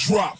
drop.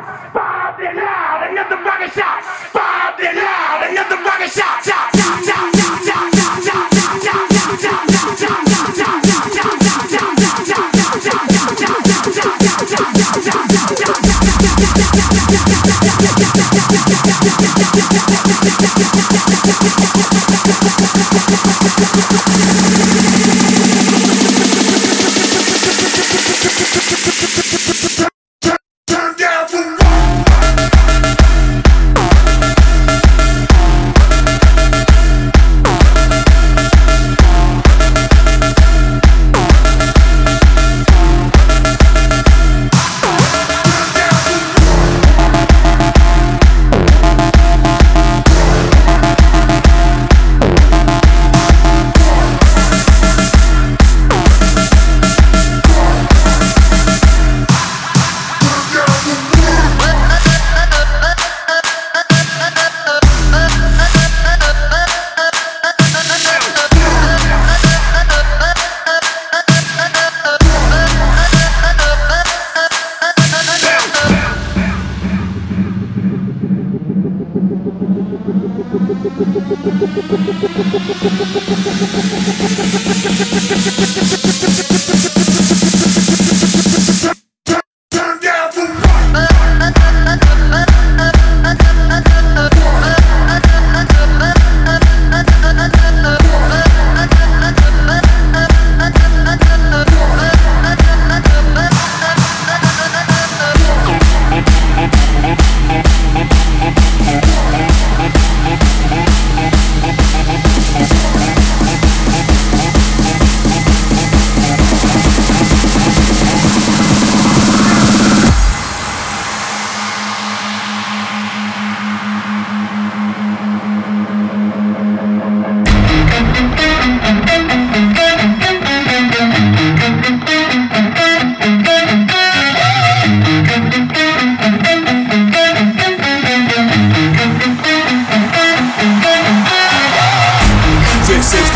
shot, five then loud, another rocket shot, five then loud, another rocket shot, shot, shot, shot, shot, shot, shot, shot, shot, shot, shot, shot, shot, shot, shot, shot,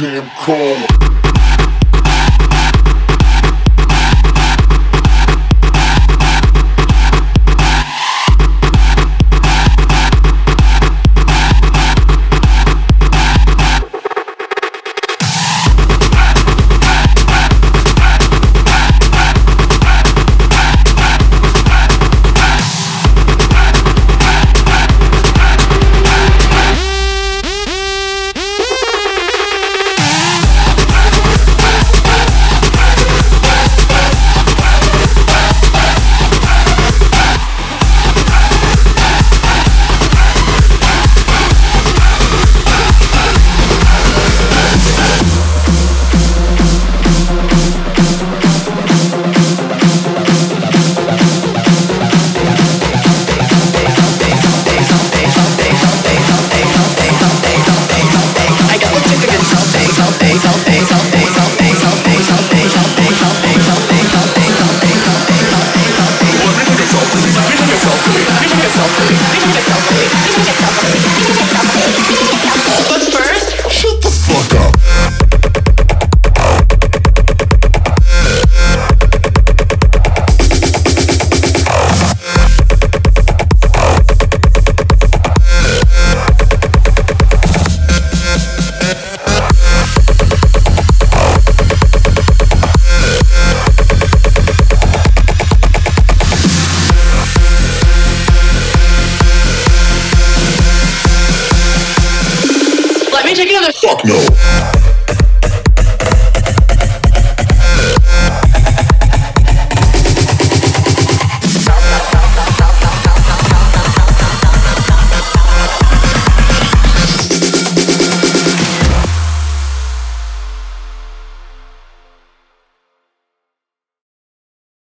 Damn cold.